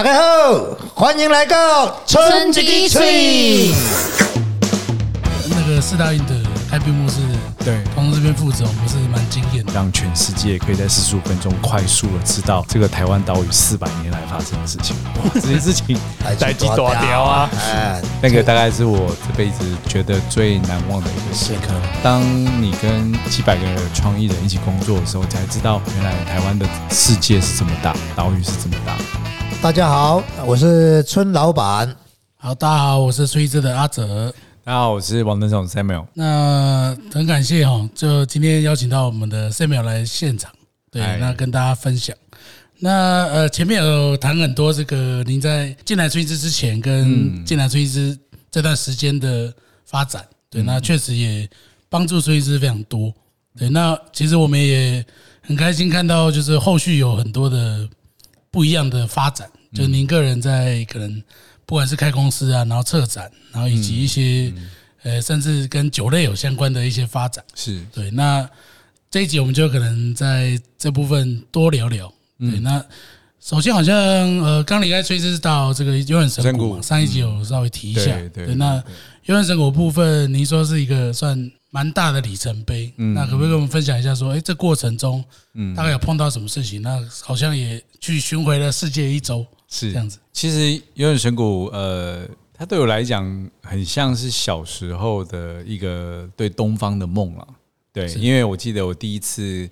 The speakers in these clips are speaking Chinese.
大家好，欢迎来到春季吹。那个四大运的开闭幕式，对，从这边负责，我们是蛮惊艳的。让全世界可以在四十五分钟快速的知道这个台湾岛屿四百年来发生的事情。哇，这件事情代际多屌啊！哎，那个大概是我这辈子觉得最难忘的一个时刻。当你跟几百个创意人一起工作的时候，才知道原来台湾的世界是这么大，岛屿是这么大。大家好，我是村老板。好，大家好，我是崔志的阿哲。大家好，我是王登总 Samuel。那很感谢哈，就今天邀请到我们的 Samuel 来现场，对，那跟大家分享。那呃，前面有谈很多这个您在进来崔志之前跟进来崔志这段时间的发展，对，那确实也帮助崔志非常多。对，那其实我们也很开心看到，就是后续有很多的。不一样的发展，就您个人在可能不管是开公司啊，然后策展，然后以及一些呃，甚至跟酒类有相关的一些发展，是对。那这一集我们就可能在这部分多聊聊。对，那首先好像呃，刚离开崔师到这个悠远神谷，上一集有稍微提一下。对，那悠远神谷部分，您说是一个算。蛮大的里程碑，那可不可以跟我们分享一下？说，哎，这过程中，嗯，大概有碰到什么事情？那好像也去巡回了世界一周，是这样子。其实有远神谷，呃，它对我来讲，很像是小时候的一个对东方的梦了。对，因为我记得我第一次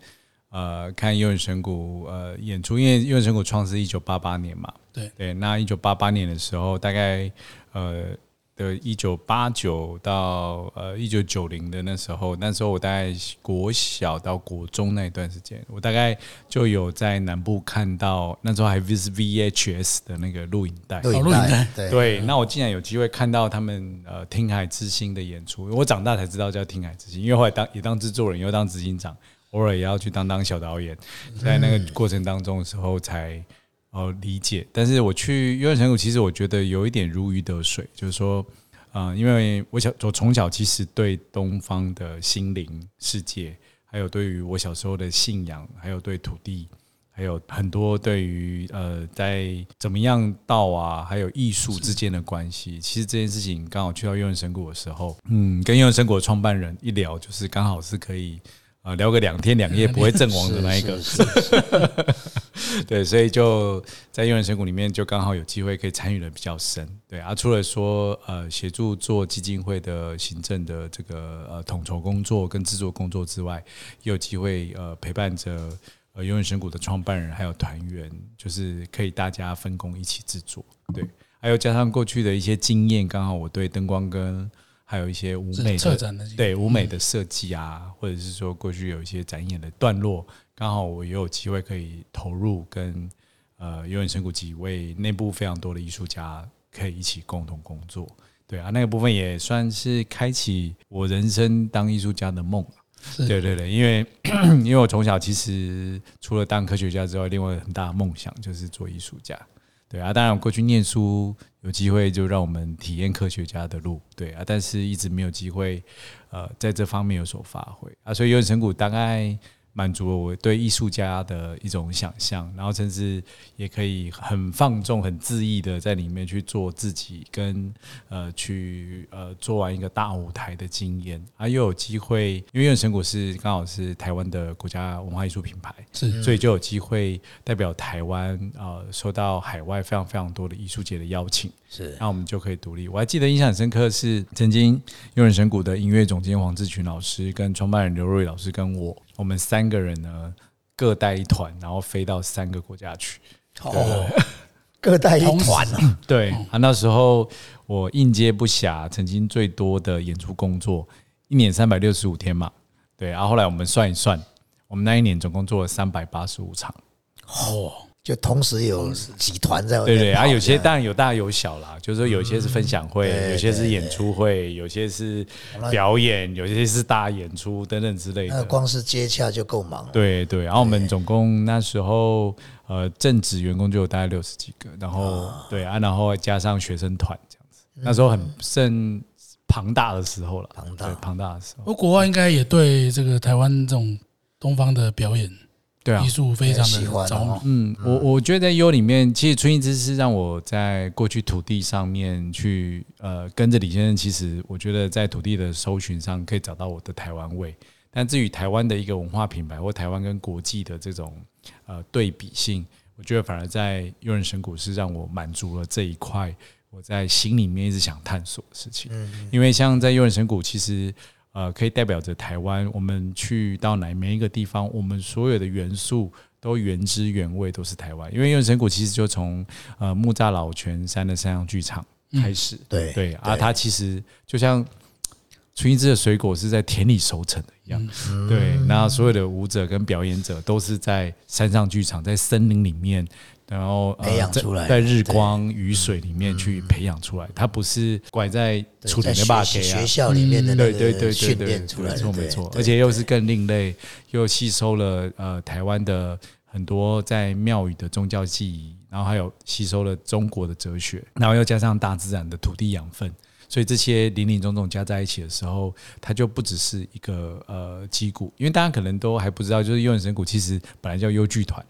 呃看悠远神谷呃演出，因为悠远神谷创是一九八八年嘛，对对。那一九八八年的时候，大概呃。的一九八九到呃一九九零的那时候，那时候我大概国小到国中那一段时间，我大概就有在南部看到，那时候还是 VHS 的那个录影带，录影带，对。那我竟然有机会看到他们呃听海之星的演出，我长大才知道叫听海之星，因为后来当也当制作人，又当执行长，偶尔也要去当当小导演，在那个过程当中的时候才。哦，理解。但是我去幽兰神谷，其实我觉得有一点如鱼得水，就是说，啊，因为我小我从小其实对东方的心灵世界，还有对于我小时候的信仰，还有对土地，还有很多对于呃，在怎么样道啊，还有艺术之间的关系，其实这件事情刚好去到幽兰神谷的时候，嗯，跟幽兰神谷的创办人一聊，就是刚好是可以。啊，聊个两天两夜不会阵亡的那一个 对，所以就在用人神谷里面就刚好有机会可以参与的比较深，对啊，除了说呃协助做基金会的行政的这个呃统筹工作跟制作工作之外，也有机会呃陪伴着呃永远神谷的创办人还有团员，就是可以大家分工一起制作，对，还有加上过去的一些经验，刚好我对灯光跟还有一些舞美的对舞美的设计啊，或者是说过去有一些展演的段落，刚好我也有机会可以投入，跟呃永远神谷几位内部非常多的艺术家可以一起共同工作。对啊，那个部分也算是开启我人生当艺术家的梦。对对对，因为 因为我从小其实除了当科学家之外，另外很大的梦想就是做艺术家。对啊，当然过去念书有机会就让我们体验科学家的路，对啊，但是一直没有机会，呃，在这方面有所发挥啊，所以有成谷大概。满足了我对艺术家的一种想象，然后甚至也可以很放纵、很恣意的在里面去做自己，跟呃去呃做完一个大舞台的经验，啊，又有机会，因为永神谷是刚好是台湾的国家文化艺术品牌，是，所以就有机会代表台湾啊，受到海外非常非常多的艺术节的邀请。是，那我们就可以独立。我还记得印象很深刻是，曾经悠人神谷的音乐总监黄志群老师跟创办人刘瑞老师跟我，我们三个人呢各带一团，然后飞到三个国家去。哦，各带一团啊！对啊，那时候我应接不暇，曾经最多的演出工作，一年三百六十五天嘛。对，然后后来我们算一算，我们那一年总共做了三百八十五场。哦。就同时有几团在对对啊，有些当然有大有小啦，就是说有些是分享会，有些是演出会，有些是表演，有些是大演出等等之类的。那光是接洽就够忙。对对，然后我们总共那时候呃正职员工就有大概六十几个，然后对啊，然后加上学生团这样子，那时候很盛庞大的时候了，庞大庞大的时候。而国外应该也对这个台湾这种东方的表演。对啊艺，术非常喜欢哦的着迷。嗯，我我觉得在优里面，其实春意之是让我在过去土地上面去呃跟着李先生，其实我觉得在土地的搜寻上可以找到我的台湾味。但至于台湾的一个文化品牌或台湾跟国际的这种呃对比性，我觉得反而在悠人神谷是让我满足了这一块我在心里面一直想探索的事情。因为像在悠人神谷，其实呃可以代表着台湾，我们去到哪每一个地方，我们所有的元素都原汁原味都是台湾。因为悠人神谷其实就从呃木栅老泉山的山上剧场开始，对对啊，它其实就像春一枝的水果是在田里熟成的一样，对。那所有的舞者跟表演者都是在山上剧场，在森林里面，然后、呃培养出来的在在日光雨水里面去培养出来。它不是拐在处理的坝给啊。学学，校里面的那对对对训对，练出来的，没错没错，而且又是更另类，又吸收了呃台湾的很多在庙宇的宗教记忆，然后还有吸收了中国的哲学，然后又加上大自然的土地养分。所以这些林林总总加在一起的时候，它就不只是一个呃击鼓，因为大家可能都还不知道，就是幽人神鼓其实本来叫幽剧团，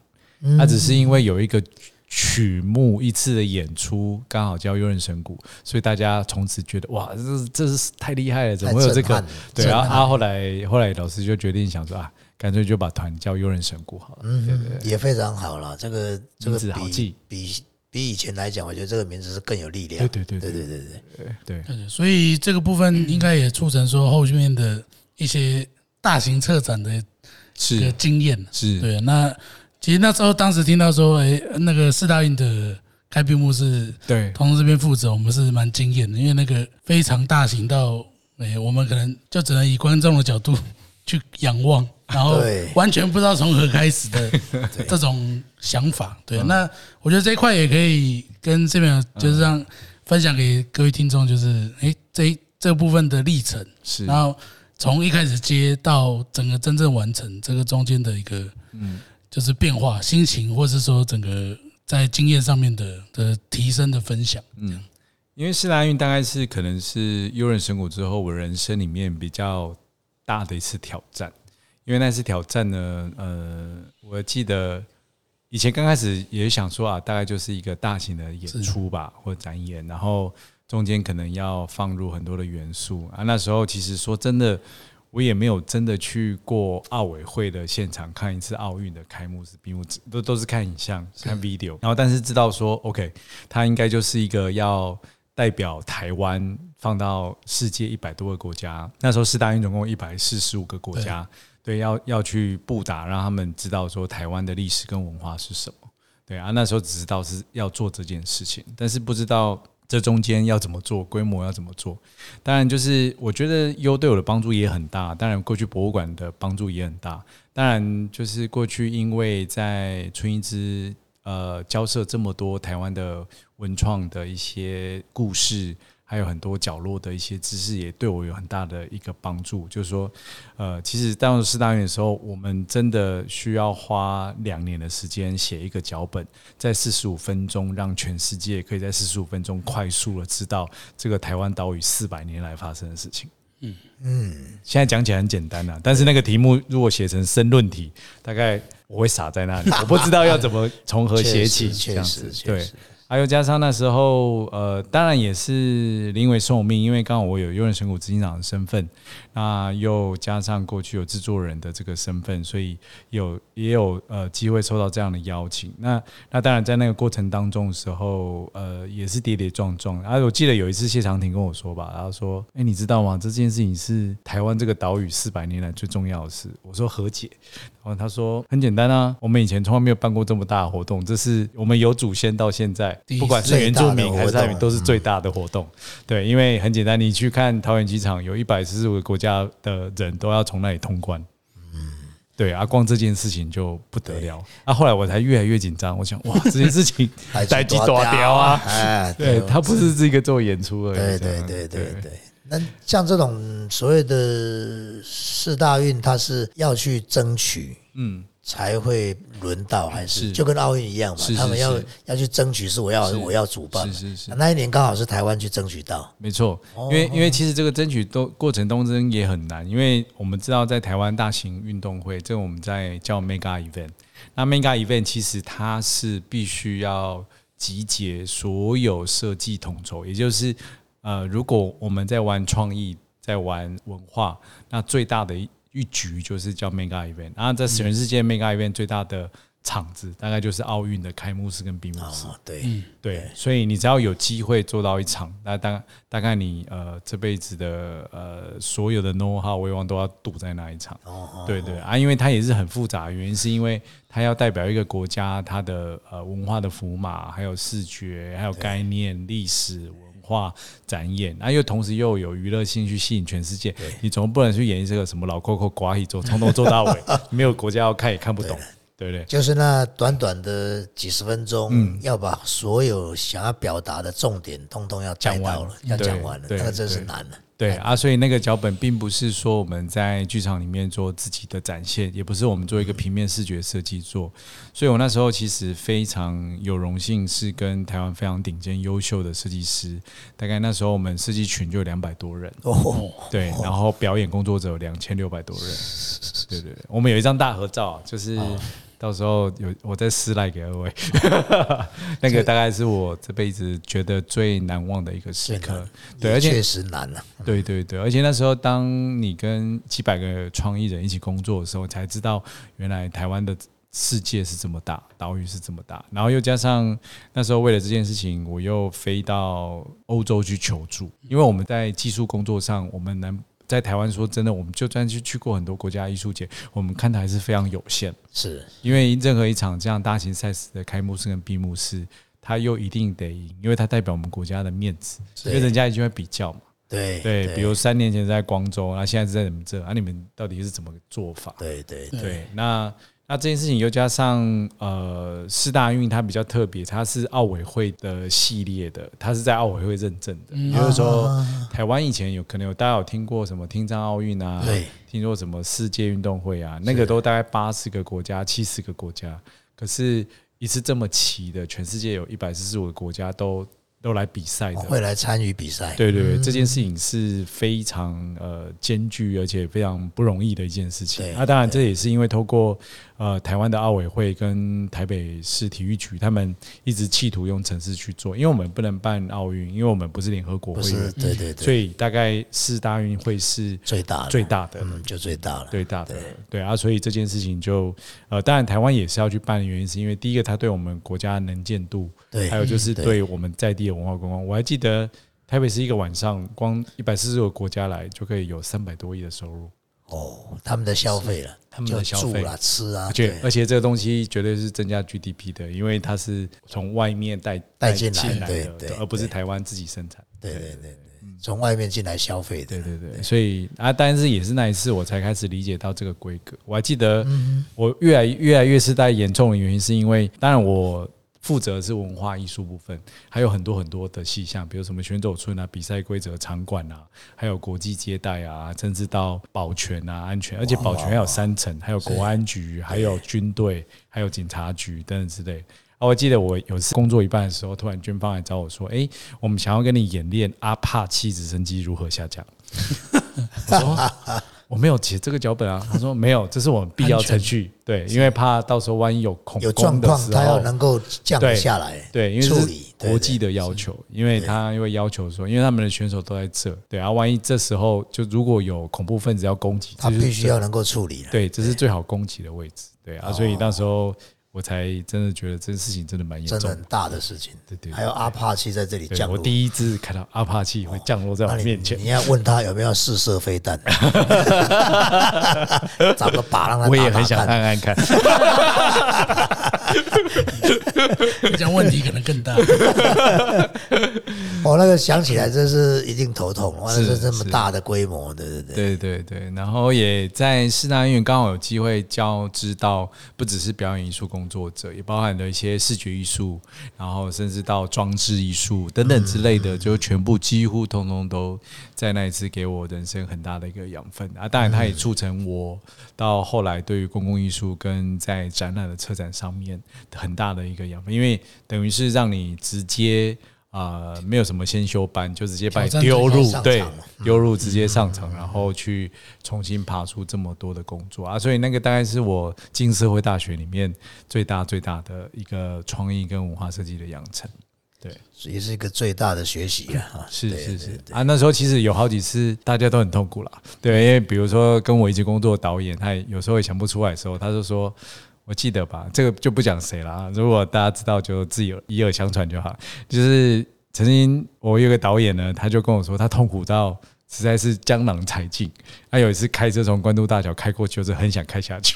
它只是因为有一个曲目一次的演出刚好叫幽人神鼓，所以大家从此觉得哇，这是这是太厉害了，怎么会有这个？对啊，震撼啊后来后来老师就决定想说啊，干脆就把团叫幽人神鼓好了。对对对，也非常好了。这个这个名字好记比比比以前来讲，我觉得这个名字是更有力量。对对对对对对对，对，对，所以这个部分应该也促成说后面的一些大型策展的这个是经验。是，对，那其实那时候当时听到说，哎，那个四大运的开闭幕是对。同事这边负责，我们是蛮惊艳的，因为那个非常大型到，哎，我们可能就只能以观众的角度去仰望，然后完全不知道从何开始的 这种想法。对，那我觉得这一块也可以跟这边就是让分享给各位听众，就是哎，这一这部分的历程，是。然后从一开始接到整个真正完成这个中间的一个，嗯，就是变化、心情，或是说整个在经验上面的的提升的分享。嗯因为四大运大概是可能是幽人神谷之后，我人生里面比较大的一次挑战。因为那次挑战呢，呃，我记得以前刚开始也想说啊，大概就是一个大型的演出吧，或展演，然后中间可能要放入很多的元素啊。那时候其实说真的，我也没有真的去过奥委会的现场看一次奥运的开幕式、闭幕式，都都是看影像、看 video，然后但是知道说，OK，它应该就是一个要代表台湾放到世界一百多个国家。那时候四大运总共一百四十五个国家，对，要要去布达，让他们知道说台湾的历史跟文化是什么。对啊，那时候只知道是要做这件事情，但是不知道这中间要怎么做，规模要怎么做。当然，就是我觉得优对我的帮助也很大，当然过去博物馆的帮助也很大。当然，就是过去因为在春一之呃交涉这么多台湾的文创的一些故事，还有很多角落的一些知识，也对我有很大的一个帮助。就是说，呃，其实当时四大运的时候，我们真的需要花两年的时间写一个脚本，在四十五分钟，让全世界可以在四十五分钟快速的知道这个台湾岛屿四百年来发生的事情。嗯嗯，现在讲起来很简单呐、但是那个题目如果写成申论题，大概我会傻在那里，我不知道要怎么从何写起，这样子对。还有加上那时候，呃，当然也是临危受命，因为刚好我有优人神谷执行长的身份，那又加上过去有制作人的这个身份，所以有也有呃机会收到这样的邀请。那那当然在那个过程当中的时候，呃，也是跌跌撞撞。啊我记得有一次谢长廷跟我说吧，然后说：“哎、你知道吗？这件事情是台湾这个岛屿四百年来最重要的事。”我说：“和解。”然后他说：“很简单啊，我们以前从来没有办过这么大的活动，这是我们有祖先到现在，不管是原住民还是最大的活动汉语，都是最大的活动。对，因为很简单，你去看桃园机场，有一百四十五个国家的人都要从那里通关。对啊，光这件事情就不得了。啊，后来我才越来越紧张，我想哇，这件事情 逮鸡大雕啊，哎，对他不是这个做演出而已。对对对对。那像这种所谓的四大运，他是要去争取嗯，才会轮到，还是是。就跟奥运一样嘛他们要要去争取，是我要我要主办。是是是。那一年刚好是台湾去争取到，没错，因为因为其实这个争取都过程当中也很难，因为我们知道在台湾大型运动会，这个我们在叫 mega event，那 mega event 其实它是必须要集结所有设计统筹，也就是呃，如果我们在玩创意，在玩文化，那最大的一一局就是叫 mega event，然后在全世界 mega event 最大的场子大概就是奥运的开幕式跟闭幕式。啊，对，对，所以你只要有机会做到一场，那大大概你呃这辈子的呃所有的 know how 威望都要赌在那一场。对对啊，因为它也是很复杂，原因是因为它要代表一个国家它的呃文化的符码，还有视觉，还有概念、历史文化展演，啊，又同时又有娱乐性去吸引全世界。你总不能去演绎这个什么老 Coco 寡语做，从头做到尾，没有国家要看也看不懂，对不对？就是那短短的几十分钟，嗯要把所有想要表达的重点，通通要讲完到了，要讲完了，那个真是难了。对啊，所以那个脚本并不是说我们在剧场里面做自己的展现，也不是我们做一个平面视觉设计做。所以我那时候其实非常有荣幸，是跟台湾非常顶尖优秀的设计师，大概那时候我们设计群就有两百多人，哦，对，然后表演工作者有两千六百多人，对对对，我们有一张大合照啊，就是到时候有我再私赖给二位，那个大概是我这辈子觉得最难忘的一个时刻，对，而且确实难了。对对对，而且那时候当你跟几百个创意人一起工作的时候，才知道原来台湾的世界是这么大，岛屿是这么大，然后又加上那时候为了这件事情，我又飞到欧洲去求助，因为我们在技术工作上，我们能在台湾说真的，我们就算去去过很多国家艺术节，我们看的还是非常有限。是因为任何一场这样大型赛事的开幕式跟闭幕式，它又一定得赢，因为它代表我们国家的面子，因为人家一定会比较嘛。对对，比如三年前在光州，那现在是在你们这，啊，你们到底是怎么个做法？对对对，那那这件事情又加上呃，四大运它比较特别，它是奥委会的系列的，它是在奥委会认证的。也就是说，台湾以前有可能有大家有听过什么听障奥运啊，对，听说什么世界运动会啊，那个都大概八十个国家、七十个国家，可是一次这么齐的，全世界有一百四十五个国家都都来比赛的，会来参与比赛。对对对，这件事情是非常呃艰巨而且非常不容易的一件事情。对。那当然，这也是因为透过呃台湾的奥委会跟台北市体育局，他们一直企图用城市去做，因为我们不能办奥运，因为我们不是联合国会员，对对对，所以大概四大运会是最大的。最大的。嗯，就最大了。最大的对。啊，所以这件事情就呃，当然台湾也是要去办的原因，是因为第一个，它对我们国家能见度，对。还有就是对。对我们在地的文化观光。我还记得台北市一个晚上，光一百四十个国家来就可以有三百多亿的收入，哦，他们的消费了，他们的消费。就住啦、吃啊，而且对。而且这个东西绝对是增加 GDP 的，因为它是从外面带带进来来的，而不是台湾自己生产。对对对。对，从外面进来消费的对，对对，所以啊，但是也是那一次我才开始理解到这个规格。我还记得，我越来越来越是带严重的原因，是因为当然我负责的是文化艺术部分，还有很多很多的细项，比如什么选手村啊、比赛规则、场馆啊，还有国际接待啊，甚至到保全啊、安全，而且保全还有三层，还有国安局，还有军队，还有警察局等等之类。啊，我记得我有次工作一半的时候，突然军方来找我说：“诶，我们想要跟你演练阿帕奇直升机如何下降。”我说我没有写这个脚本啊。他说没有，这是我们必要程序。对，因为怕到时候万一有恐有状况，他要，能够降对下来，对，因为国际的要求，因为他因为要求说，因为他们的选手都在这，对啊，万一这时候就如果有恐怖分子要攻击，他必须要能够处理。对，这是最好攻击的位置，对啊，所以那时候我才真的觉得这事情真的蛮严重真的很。大的事情。对对对还有阿帕奇在这里对降落，我第一次看到阿帕奇会降落在我那你面前你，要问他有没有试射飞弹，找个靶让他打打我也很想看。看看 看。讲问题可能更大。哦，那个想起来真是一定头痛，哇，是这这么大的规模，对对对。对对对，然后也在四大医院刚好有机会交织到，不只是表演艺术工作者，也包含了一些视觉艺术，然后甚至到装置艺术等等之类的，就全部几乎通通都在那一次给我人生很大的一个养分啊。当然，它也促成我到后来对于公共艺术跟在展览的策展上面很大的一个养分，因为等于是让你直接。啊、没有什么先修班，就直接把你丢入对丢入直接上场，然后去重新爬出这么多的工作啊，所以那个大概是我进社会大学里面最大最大的一个创意跟文化设计的养成。对，也是一个最大的学习啊！啊是是是啊，那时候其实有好几次大家都很痛苦啦，对，因为比如说跟我一起工作的导演，他也有时候也想不出来的时候，他就说。我记得吧，这个就不讲谁了啊。如果大家知道，就自己有以耳相传就好。就是曾经我有个导演呢，他就跟我说，他痛苦到实在是江郎才尽。他有一次开车从关渡大桥开过去，就是很想开下去，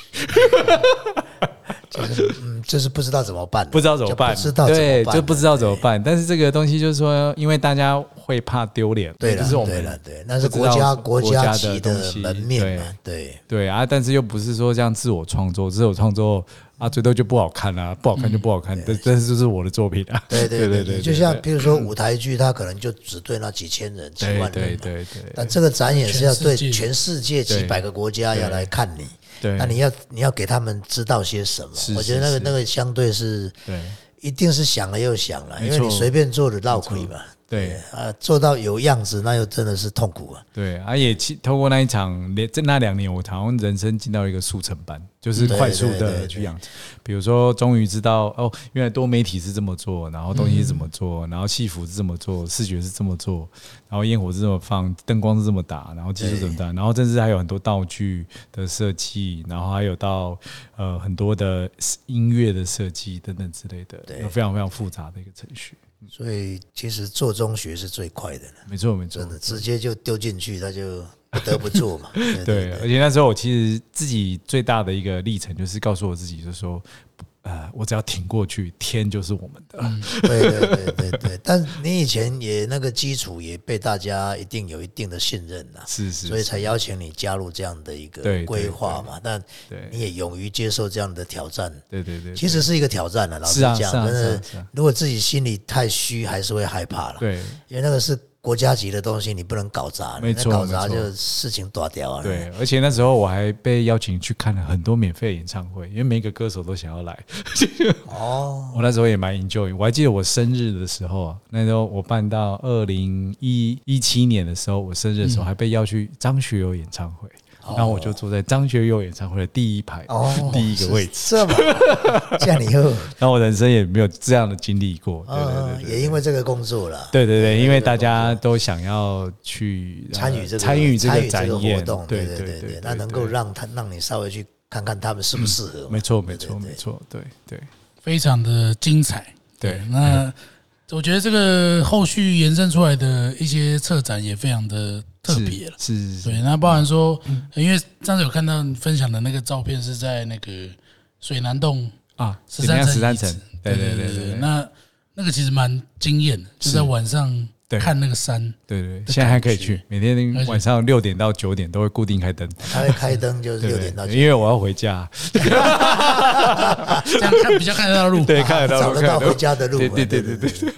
就是嗯，就是不知道怎么办，不知道怎么办，不知道怎对，就不知道怎么办。但是这个东西就是说，因为大家会怕丢脸，对了，是我们对了，对，那是国家国家家级的的东西门面嘛，对，对。啊，但是又不是说这样自我创作，自我创作啊，最多就不好看啊，不好看就不好看，但但是这是我的作品啊，对对对对对，就像比如说舞台剧，它可能就只对那几千人、几万人嘛，对对对。但这个展演是要对全世界。几百个国家要来看你，对，那你要你要给他们知道些什么是？我觉得那个那个相对是对。一定是想了又想了，因为你随便做的闹亏嘛，对。啊，做到有样子，那又真的是痛苦啊。对，啊也其透过那一场连这那两年，我好像人生进到一个速成班，就是快速的去养成。比如说，终于知道哦，原来多媒体是这么做，然后东西是怎么做，然后戏服是这么做，视觉是这么做，然后烟火是这么放，灯光是这么打，然后技术怎么打，然后甚至还有很多道具的设计，然后还有到呃很多的音乐的设计等等之类的，有非常非常复杂的一个程序。所以其实做中学是最快的了，没错，没错。真，的直接就丢进去，他就 不得不做嘛。对对，而且那时候我其实自己最大的一个历程，就是告诉我自己，就是说，呃，我只要挺过去，天就是我们的。对对对对对，但你以前也那个基础也被大家一定有一定的信任呐，是是，所以才邀请你加入这样的一个规划嘛。但对你也勇于接受这样的挑战，对对对，其实是一个挑战了。老实讲，是啊是啊真的是啊是啊，如果自己心里太虚，还是会害怕了。对因为那个是国家级的东西，你不能搞砸，没错你搞砸就事情大掉啊。对，而且那时候我还被邀请去看了很多免费演唱会，因为每个歌手都想要来。哦，我那时候也蛮 enjoy，我还记得我生日的时候啊，那时候我办到二零一一七年的时候，我生日的时候还被邀去张学友演唱会，然后我就坐在张学友演唱会的第一排，哦，第一个位置。是这么好这样以后，然后我人生也没有这样的经历过，对对对嗯，也因为这个工作了，对对对，因为大家都想要去呃参与这个参与这个展演活动，对对对对，那能够让他让你稍微去看看他们适不适合嘛。没错没错没错，对对非常的精彩。对那 我觉得这个后续延伸出来的一些策展也非常的特别了。是是是对，那包含说，因为上次有看到你分享的那个照片是在那个水南洞啊，十三层十三层，对对对对对。对那那个其实蛮惊艳的，就在晚上对。看那个山，对对，现在还可以去，每天晚上六点到九点都会固定开灯，他会开灯，就是六点到因为我要回家，这样看比较看得到路。对，看得到找得到回家的路嘛。对对对对对对，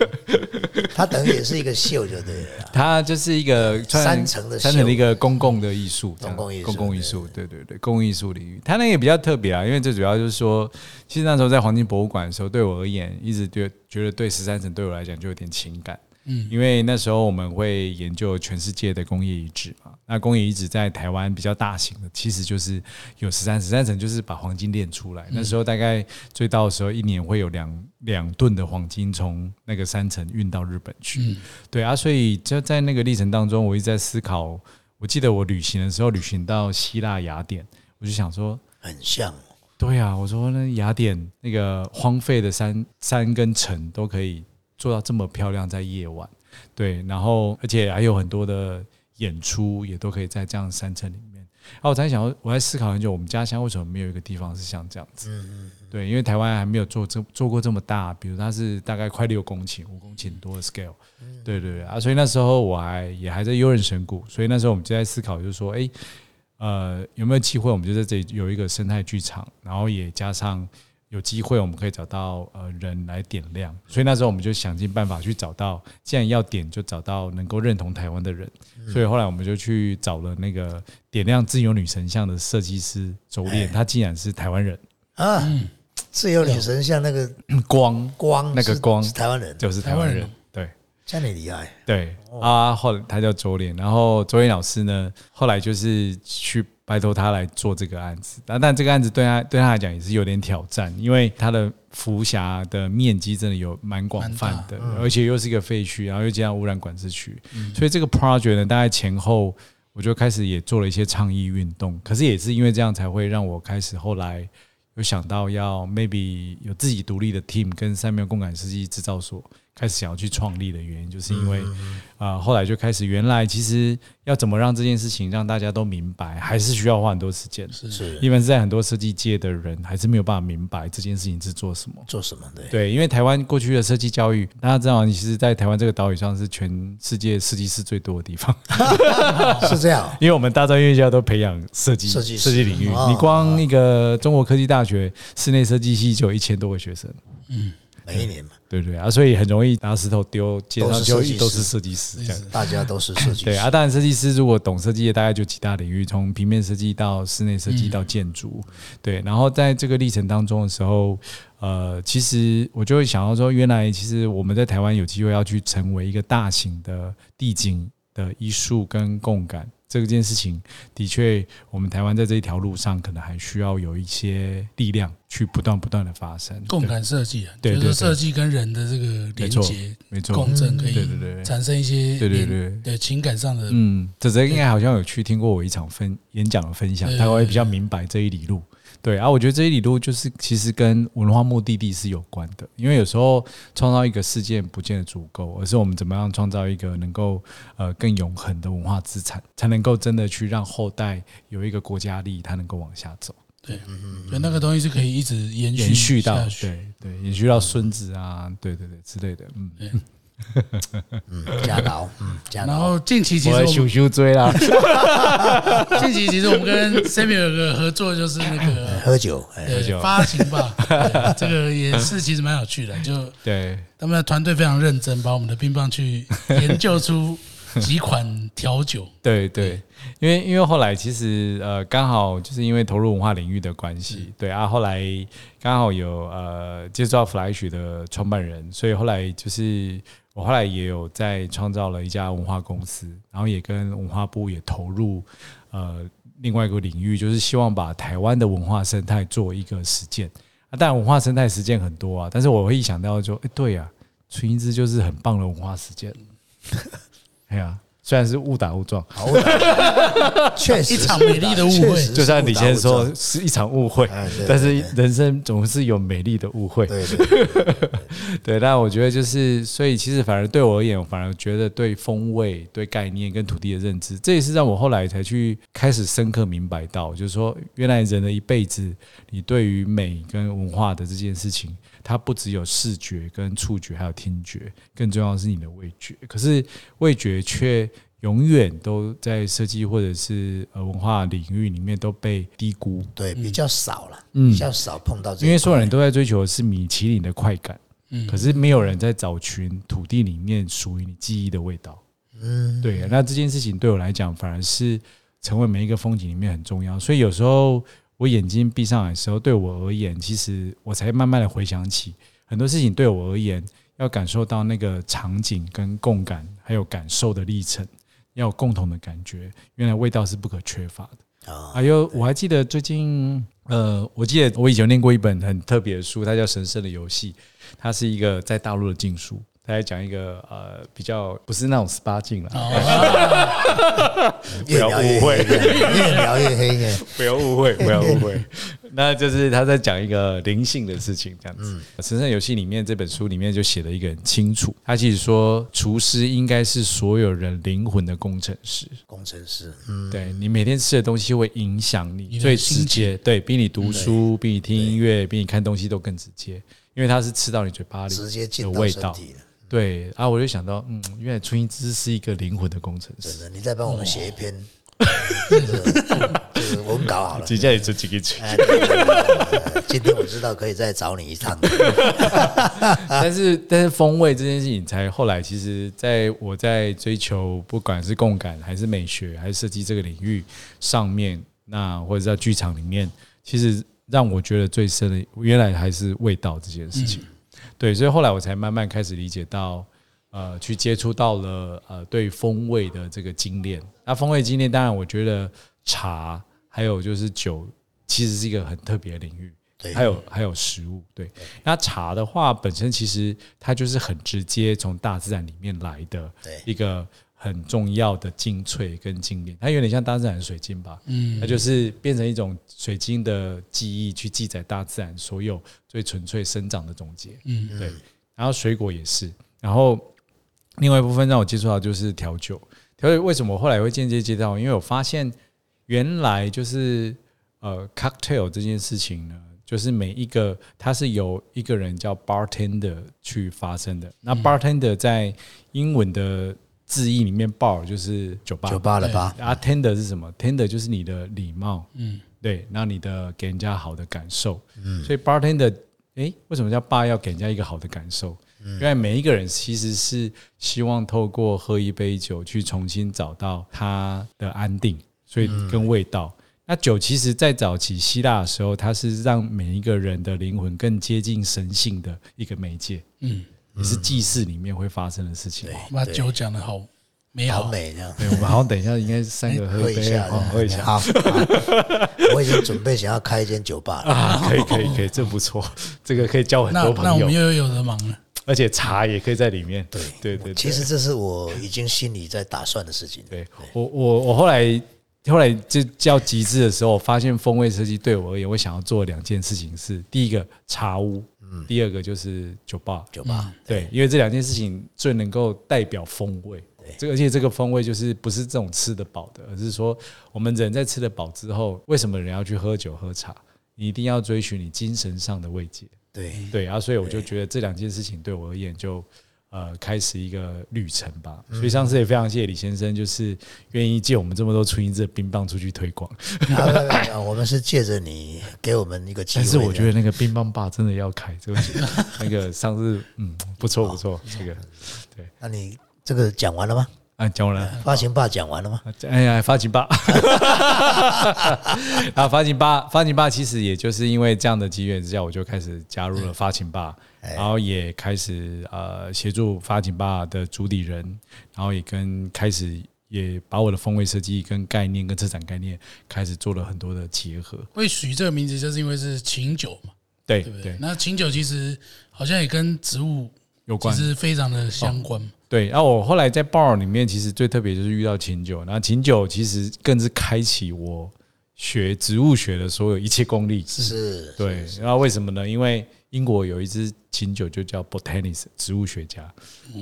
对，它等于也是一个秀，就对了啦。它就是一个算三层的秀。三层的一个公共的艺术，公共艺术公共艺术，对对对，公共艺术领域，它那个也比较特别啊，因为最主要就是说，其实那时候在黄金博物馆的时候，对我而言，一直觉觉得对十三层对我来讲就有点情感。嗯，因为那时候我们会研究全世界的工业遗址嘛，那工业遗址在台湾比较大型的，其实就是有十三十三层，就是把黄金炼出来。那时候大概最到的时候，一年会有两两吨的黄金从那个山层运到日本去。对啊，所以就在那个历程当中，我一直在思考。我记得我旅行的时候，旅行到希腊雅典，我就想说，很像，对啊，我说那雅典那个荒废的山山跟城都可以做到这么漂亮，在夜晚，对，然后而且还有很多的演出也都可以在这样的山城里面。然后我才想说，我在思考很久，我们家乡为什么没有一个地方是像这样子？对，因为台湾还没有做这做过这么大，比如它是大概快六公顷、五公顷多的 scale，对对对啊，所以那时候我还也还在悠人神谷，所以那时候我们就在思考，就是说，哎，呃，有没有机会我们就在这里有一个生态剧场，然后也加上。有机会，我们可以找到呃人来点亮，所以那时候我们就想尽办法去找到，既然要点，就找到能够认同台湾的人。所以后来我们就去找了那个点亮自由女神像的设计师周炼，他竟然是台湾人。啊！自由女神像那个 光光那个光是台湾人，就是台湾人，对，这样厉害。对。啊，后来他叫周炼，然后周炼老师呢，后来就是去。拜托他来做这个案子，但但这个案子对他对他来讲也是有点挑战，因为他的浮峡的面积真的有蛮广泛的，而且又是一个废墟，然后又加上污染管制区，所以这个 project 呢，大概前后我就开始也做了一些倡议运动，可是也是因为这样才会让我开始后来有想到要 maybe 有自己独立的 team 跟三面共感设计制造所。开始想要去创立的原因，就是因为啊，后来就开始，原来其实要怎么让这件事情让大家都明白，还是需要花很多时间。是是，因为在很多设计界的人还是没有办法明白这件事情是做什么，做什么的。对，因为台湾过去的设计教育，大家知道，你其实，在台湾这个岛屿上是全世界设计师最多的地方，是这样。因为我们大专院校都培养设计设计设计领域，你光那个中国科技大学室内设计系就有一千多个学生。嗯。每一年嘛，对对啊，所以很容易拿石头丢，街上就都是设计师，大家都是设计师。对啊，当然设计师如果懂设计的，大概就几大领域，从平面设计到室内设计到建筑，对。然后在这个历程当中的时候，呃，其实我就会想到说，原来其实我们在台湾有机会要去成为一个大型的地景的艺术跟共感。这件事情的确，我们台湾在这一条路上，可能还需要有一些力量去不断不断的发生共感设计啊，就是设计跟人的这个连接、没错，共振可以对对对。产生一些对对对。对情感上的嗯，哲哲应该好像有去听过我一场分演讲的分享，他会比较明白这一理路。对啊，我觉得这些理路就是其实跟文化目的地是有关的，因为有时候创造一个事件不见得足够，而是我们怎么样创造一个能够呃更永恒的文化资产，才能够真的去让后代有一个国家力，它能够往下走。对，嗯所以那个东西是可以一直延延续到对对延续到孙子啊，对对对之类的，嗯。嗯，加劳，嗯，加然后近期其实我修修追啦。近期其实我们跟 Samuel 有个合作，就是那个喝酒，喝酒发行吧。这个也是其实蛮有趣的，就对他们的团队非常认真，把我们的冰棒去研究出 几款调酒。对对，因为因为后来其实呃刚好就是因为投入文化领域的关系，对啊，后来刚好有呃接触到 Flash 的创办人，所以后来就是。我后来也有在创造了一家文化公司，然后也跟文化部也投入呃另外一个领域，就是希望把台湾的文化生态做一个实践啊。当然文化生态实践很多啊，但是我会一想到就，哎，对呀，纯音之就是很棒的文化实践。哎呀。虽然是误打误撞，好 确实一场美丽的误会。就像你先说是一场误会，但是人生总是有美丽的误会。对对对，但 我觉得就是，所以其实反而对我而言，我反而觉得对风味、对概念跟土地的认知，这也是让我后来才去开始深刻明白到，就是说，原来人的一辈子，你对于美跟文化的这件事情。它不只有视觉跟触觉，还有听觉，更重要的是你的味觉。可是味觉却永远都在设计或者是呃文化领域里面都被低估，对，比较少了，比较少碰到。因为所有人都在追求的是米其林的快感，嗯，可是没有人在找寻土地里面属于你记忆的味道，嗯，对。那这件事情对我来讲，反而是成为每一个风景里面很重要。所以有时候。我眼睛闭上来的时候，对我而言，其实我才慢慢的回想起很多事情。对我而言，要感受到那个场景跟共感，还有感受的历程，要有共同的感觉。原来味道是不可缺乏的啊！还有，我还记得最近，呃，我记得我以前念过一本很特别的书，它叫《神圣的游戏》，它是一个在大陆的禁书。他在讲一个呃比较不是那种十八禁了，不要误会，越描越黑耶。不要误会，不要误会。那就是他在讲一个灵性的事情，这样子。《神圣游戏》里面这本书里面就写的一个很清楚，他其实说厨师应该是所有人灵魂的工程师。工程师，嗯，对你每天吃的东西会影响你最直接，对比你读书、比你听音乐、比你看东西都更直接，因为它是吃到你嘴巴里直接进到的味道。对啊，我就想到，嗯，原来春一之是一个灵魂的工程师。真的，你再帮我们写一篇这个这个文稿好了。直接也这几个字，哎，对对对对对今天我知道可以再找你一趟。但是但是风味这件事情，才后来其实在我在追求不管是共感还是美学还是设计这个领域上面，那或者在剧场里面，其实让我觉得最深的，原来还是味道这件事情。对，所以后来我才慢慢开始理解到，呃，去接触到了呃对风味的这个精炼。那风味精炼，当然我觉得茶还有就是酒，其实是一个很特别的领域。对还有还有食物，对。那茶的话，本身其实它就是很直接从大自然里面来的对一个很重要的精粹跟精炼，它有点像大自然的水晶吧，嗯，它就是变成一种水晶的记忆，去记载大自然所有最纯粹生长的总结，嗯，对。然后水果也是，然后另外一部分让我接触到就是调酒，调酒为什么我后来会间接接到？因为我发现原来就是呃，cocktail 这件事情呢，就是每一个它是由一个人叫 bartender 去发生的。那 bartender 在英文的字义里面，bar 就是酒吧，酒吧了吧？啊，tender 是什么？tender 就是你的礼貌，嗯，对，那你的给人家好的感受，嗯，所以 bartender，诶，为什么叫 bar 要给人家一个好的感受？因为每一个人其实是希望透过喝一杯酒去重新找到他的安定，所以跟味道。那酒其实，在早期希腊的时候，它是让每一个人的灵魂更接近神性的一个媒介，嗯，也是祭祀里面会发生的事情。把酒讲的好美好，美这样。对，我们好像等一下应该三个喝一杯，喝一下，喝一下。好，我已经准备想要开一间酒吧了。啊，可以可以可以，这不错，这个可以交很多朋友，那我们又有的忙了。而且茶也可以在里面。对对对，其实这是我已经心里在打算的事情。对我我我后来后来就叫极致的时候，我发现风味设计对我而言，我想要做两件事情是：第一个茶屋，第二个就是酒吧。酒吧，对，因为这两件事情最能够代表风味。这个而且这个风味就是不是这种吃得饱的，而是说我们人在吃得饱之后，为什么人要去喝酒喝茶？你一定要追寻你精神上的慰藉。对，对啊，所以我就觉得这两件事情对我而言就呃开始一个旅程吧。所以上次也非常谢谢李先生，就是愿意借我们这么多纯银质的冰棒出去推广。我们是借着你给我们一个机会的。但是我觉得那个冰棒爸真的要开，这个那个上次嗯不错不错，这个对那你这个讲完了吗？啊讲完了。发行爸讲完了吗？哎呀，发情爸，啊，发情爸，发情爸，其实也就是因为这样的机缘之下，我就开始加入了发情吧，然后也开始呃协助发情吧的主理人，然后也跟开始也把我的风味设计跟概念跟策展概念开始做了很多的结合。会取这个名字，就是因为是琴酒嘛，对对不对对？，那琴酒其实好像也跟植物有关。其实非常的相关嘛。对，然后我后来在 bar 里面，其实最特别就是遇到琴酒，然后琴酒其实更是开启我学植物学的所有一切功力。是，对，然后为什么呢？因为英国有一支琴酒就叫 botanist 植物学家。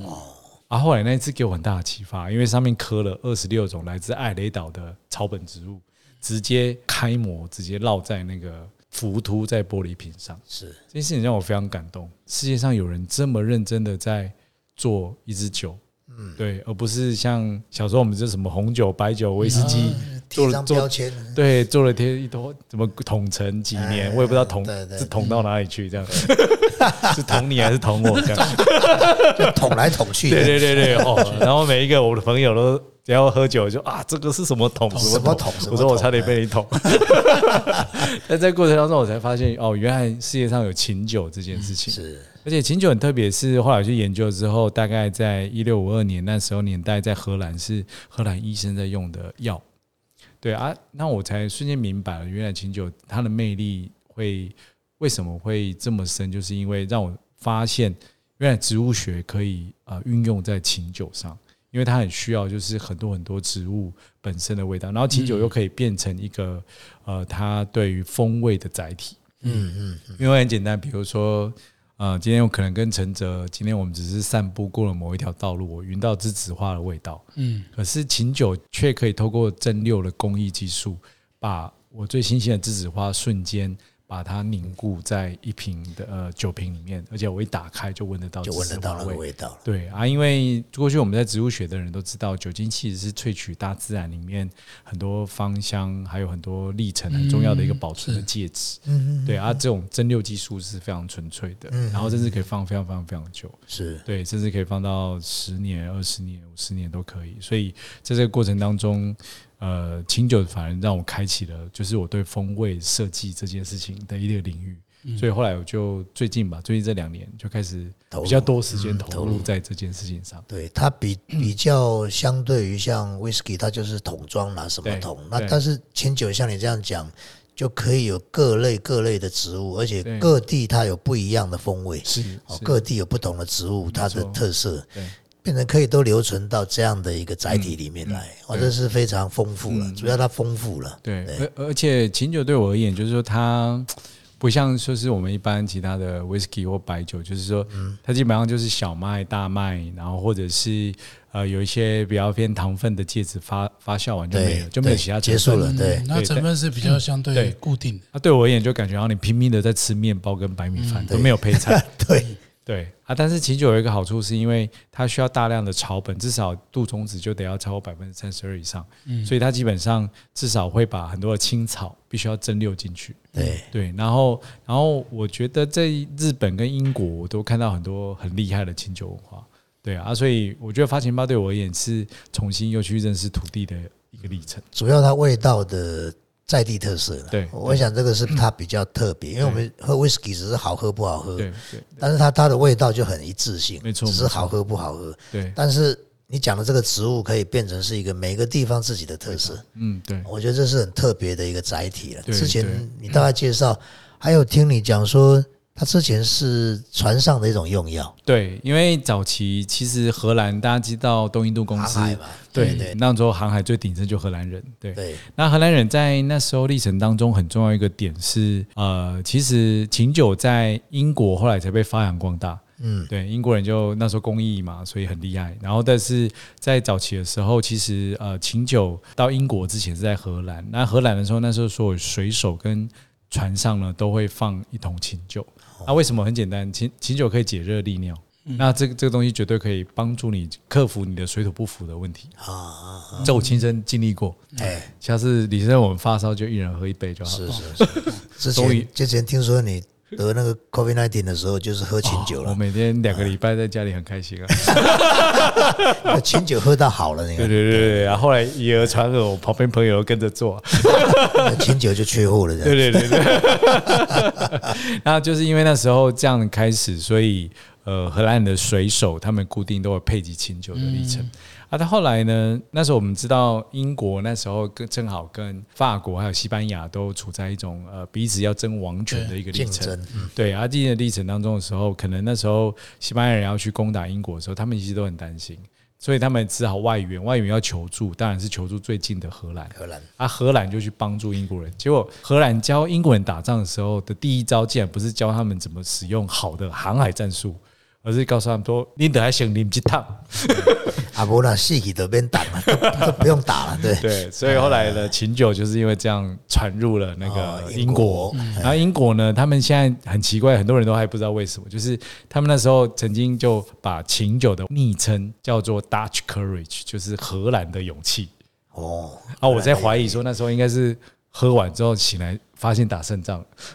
哦，啊，后来那一次给我很大的启发，因为上面刻了二十六种来自艾雷岛的草本植物，直接开模，直接烙在那个浮凸在玻璃瓶上。是这件事情让我非常感动。世界上有人这么认真的在做一支酒，嗯，对，而不是像小时候我们这什么红酒、白酒、威士忌，贴一张做标签，对，做了贴一坨，怎么统成几年，我也不知道统对对是统到哪里去，这样 是捅你还是捅我这样？就捅来捅去对的，对对对哦，然后每一个我的朋友都只要喝酒就啊，这个是什么桶什么桶我说我差点被你捅。但在过程当中，我才发现哦，原来世界上有琴酒这件事情。是而且琴酒很特别，是后来我去研究之后，大概在一六五二年那时候年代，在荷兰是荷兰医生在用的药。对啊，那我才瞬间明白了，原来琴酒它的魅力会为什么会这么深，就是因为让我发现，原原来植物学可以呃运用在琴酒上，因为它很需要就是很多很多植物本身的味道，然后琴酒又可以变成一个呃它对于风味的载体。嗯嗯嗯，因为很简单，比如说。呃，今天我可能跟陈哲，今天我们只是散步过了某一条道路，我闻到栀子花的味道。嗯，可是琴酒却可以透过蒸馏的工艺技术，把我最新鲜的栀子花瞬间。把它凝固在一瓶的呃酒瓶里面，而且我一打开就闻得到，就闻得到那个味道。对啊，因为过去我们在植物学的人都知道，酒精其实是萃取大自然里面很多芳香，还有很多历程很重要的一个保存的介质。嗯嗯。对啊，这种蒸馏技术是非常纯粹的，然后甚至可以放非常非常非常久。是对，甚至可以放到十年、二十年、五十年都可以。所以在这个过程当中。呃，清酒反而让我开启了，就是我对风味设计这件事情的一个领域，所以后来我就最近吧，最近这两年就开始比较多时间投入在这件事情上。对它比比较相对于像 whisky，它就是桶装拿什么桶，那但是清酒像你这样讲，就可以有各类各类的植物，而且各地它有不一样的风味，是各地有不同的植物，它的特色。变成可以都留存到这样的一个载体里面来，哦，这是非常丰富了。主要它丰富了，对，而而且琴酒对我而言，就是说它不像说是我们一般其他的 whisky 或白酒，就是说它基本上就是小麦、大麦，然后或者是呃有一些比较偏糖分的介质发发酵完就没了，就没有其他结束了。对，那成分是比较相对固定的。那对我而言，就感觉到你拼命的在吃面包跟白米饭，都没有配菜。对。对啊，但是琴酒有一个好处，是因为它需要大量的草本，至少杜松子就得要超过百分之三十二以上，嗯，所以它基本上至少会把很多的青草必须要蒸馏进去。对对，然后然后我觉得在日本跟英国，我都看到很多很厉害的清酒文化。对啊，所以我觉得发情包对我而言是重新又去认识土地的一个历程。主要它味道的。在地特色了，对，我想这个是它比较特别，因为我们喝威士忌只是好喝不好喝，对对，但是它它的味道就很一致性，没错，只是好喝不好喝，对。但是你讲的这个植物可以变成是一个每个地方自己的特色，嗯，对，我觉得这是很特别的一个载体了。之前你大概介绍，还有听你讲说。它之前是船上的一种用药，对，因为早期其实荷兰大家知道东印度公司，对对，那时候航海最鼎盛就荷兰人，对。对。那荷兰人在那时候历程当中很重要一个点是，呃，其实琴酒在英国后来才被发扬光大，嗯，对，英国人就那时候工艺嘛，所以很厉害。然后但是在早期的时候，其实呃，琴酒到英国之前是在荷兰，那荷兰的时候，那时候所有水手跟船上呢都会放一桶琴酒。那为什么很简单？琴琴酒可以解热利尿，那这个这个东西绝对可以帮助你克服你的水土不服的问题啊！这我亲身经历过。哎，下次李先生我们发烧就一人喝一杯就好。是是是。之前之前听说你。得那个 COVID nineteen 的时候，就是喝清酒了。我每天两个礼拜在家里很开心啊。清酒喝到好了，那个。对对对对，然后后来以讹传讹，我旁边朋友跟着做，清酒就缺货了。对对对对。然后 就是因为那时候这样开始，所以呃，荷兰的水手他们固定都会配给清酒的历程。啊，到后来呢？那时候我们知道，英国那时候跟正好跟法国还有西班牙都处在一种呃彼此要争王权的一个历程。对，而这的历程当中的时候，可能那时候西班牙人要去攻打英国的时候，他们其实都很担心，所以他们只好外援，外援要求助，当然是求助最近的荷兰。荷兰啊，荷兰就去帮助英国人。结果荷兰教英国人打仗的时候的第一招，竟然不是教他们怎么使用好的航海战术。而是告诉他们说：“你得还想啉几趟，啊不那戏起都边打嘛，都不用打了。”对对，所以后来呢，琴酒就是因为这样传入了那个英国。然后英国呢，他们现在很奇怪，很多人都还不知道为什么，就是他们那时候曾经就把琴酒的昵称叫做 Dutch Courage，就是荷兰的勇气。哦，啊，我在怀疑说那时候应该是喝完之后醒来。发现打胜仗，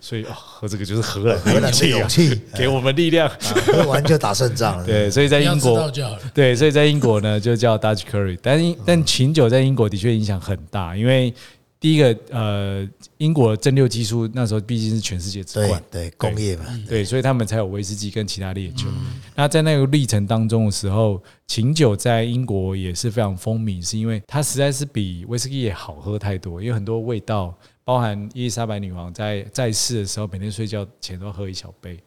所以喝这个就是荷兰的勇气，给我们力量。喝完就打胜仗了。对，所以在英国，对，所以在英国呢就叫 Dutch Curry。但但琴酒在英国的确影响很大，因为。第一个，呃，英国的蒸馏技术那时候毕竟是全世界之冠，对工业嘛，对，所以他们才有威士忌跟其他烈酒。那在那个历程当中的时候，琴酒在英国也是非常风靡，是因为它实在是比威士忌也好喝太多，因为很多味道，包含伊丽莎白女王在在世的时候，每天睡觉前都要喝一小杯。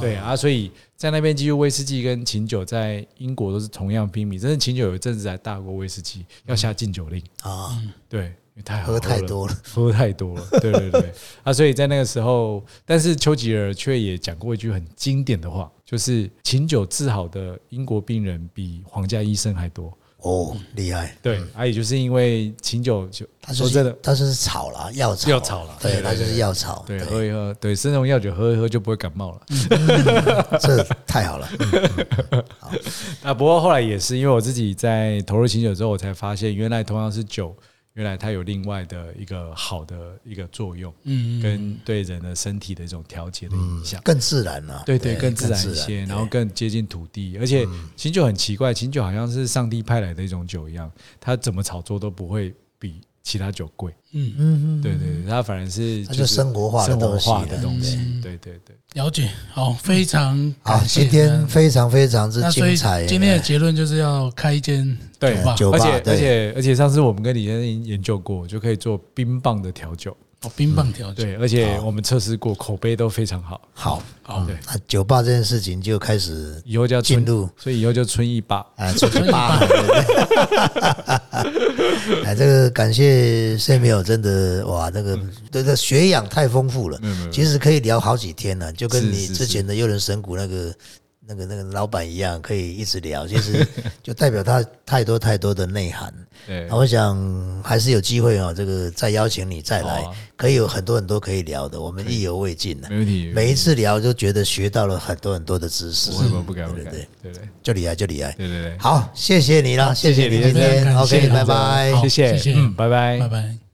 对啊，所以在那边几乎威士忌跟琴酒在英国都是同样濒靡，真的琴酒有一阵子还大过威士忌，要下禁酒令。啊。对，太喝太多了，喝太多了。对对对，啊，所以在那个时候，但是丘吉尔却也讲过一句很经典的话，就是琴酒治好的英国病人比皇家医生还多。哦，厉害！对，而也就是因为琴酒就他说真的，他是草了，药草，药草了，对，他就是药草，对，喝一喝，对，生荣药酒喝一喝就不会感冒了，这太好了。好，啊，不过后来也是因为我自己在投入琴酒之后，我才发现原来同样是酒。原来它有另外的一个好的一个作用，嗯，跟对人的身体的一种调节的影响，更自然了。对对，更自然。一些，然后更接近土地。而且琴酒很奇怪，琴酒好像是上帝派来的一种酒一样，它怎么炒作都不会比其他酒贵。嗯嗯嗯，对对对，它反而是就生活化生活化的东西。对对对，了解。好，非常好，今天非常非常之精彩。今天的结论就是要开一间酒吧，而且而且而且上次我们跟李先生研究过，就可以做冰棒的调酒。哦，冰棒调对，而且我们测试过，口碑都非常好。好，好，对，那酒吧这件事情就开始以后就要进入，所以以后就春意吧，啊，春意吧。哎，这个感谢 Samuel，真的哇，这个这个学养太丰富了，其实可以聊好几天呢，就跟你之前的幽人神谷那个。那个那个老板一样，可以一直聊，其实 就代表他太多太多的内涵。对，我想还是有机会哦，这个再邀请你再来，可以有很多很多可以聊的，我们意犹未尽呢。没问题，每一次聊就觉得学到了很多很多的知识。什么不敢？对对对对，就厉害就厉害。对对对，好，谢谢你了，谢谢你今天。OK，拜拜，谢谢，谢谢，嗯，拜拜，拜拜。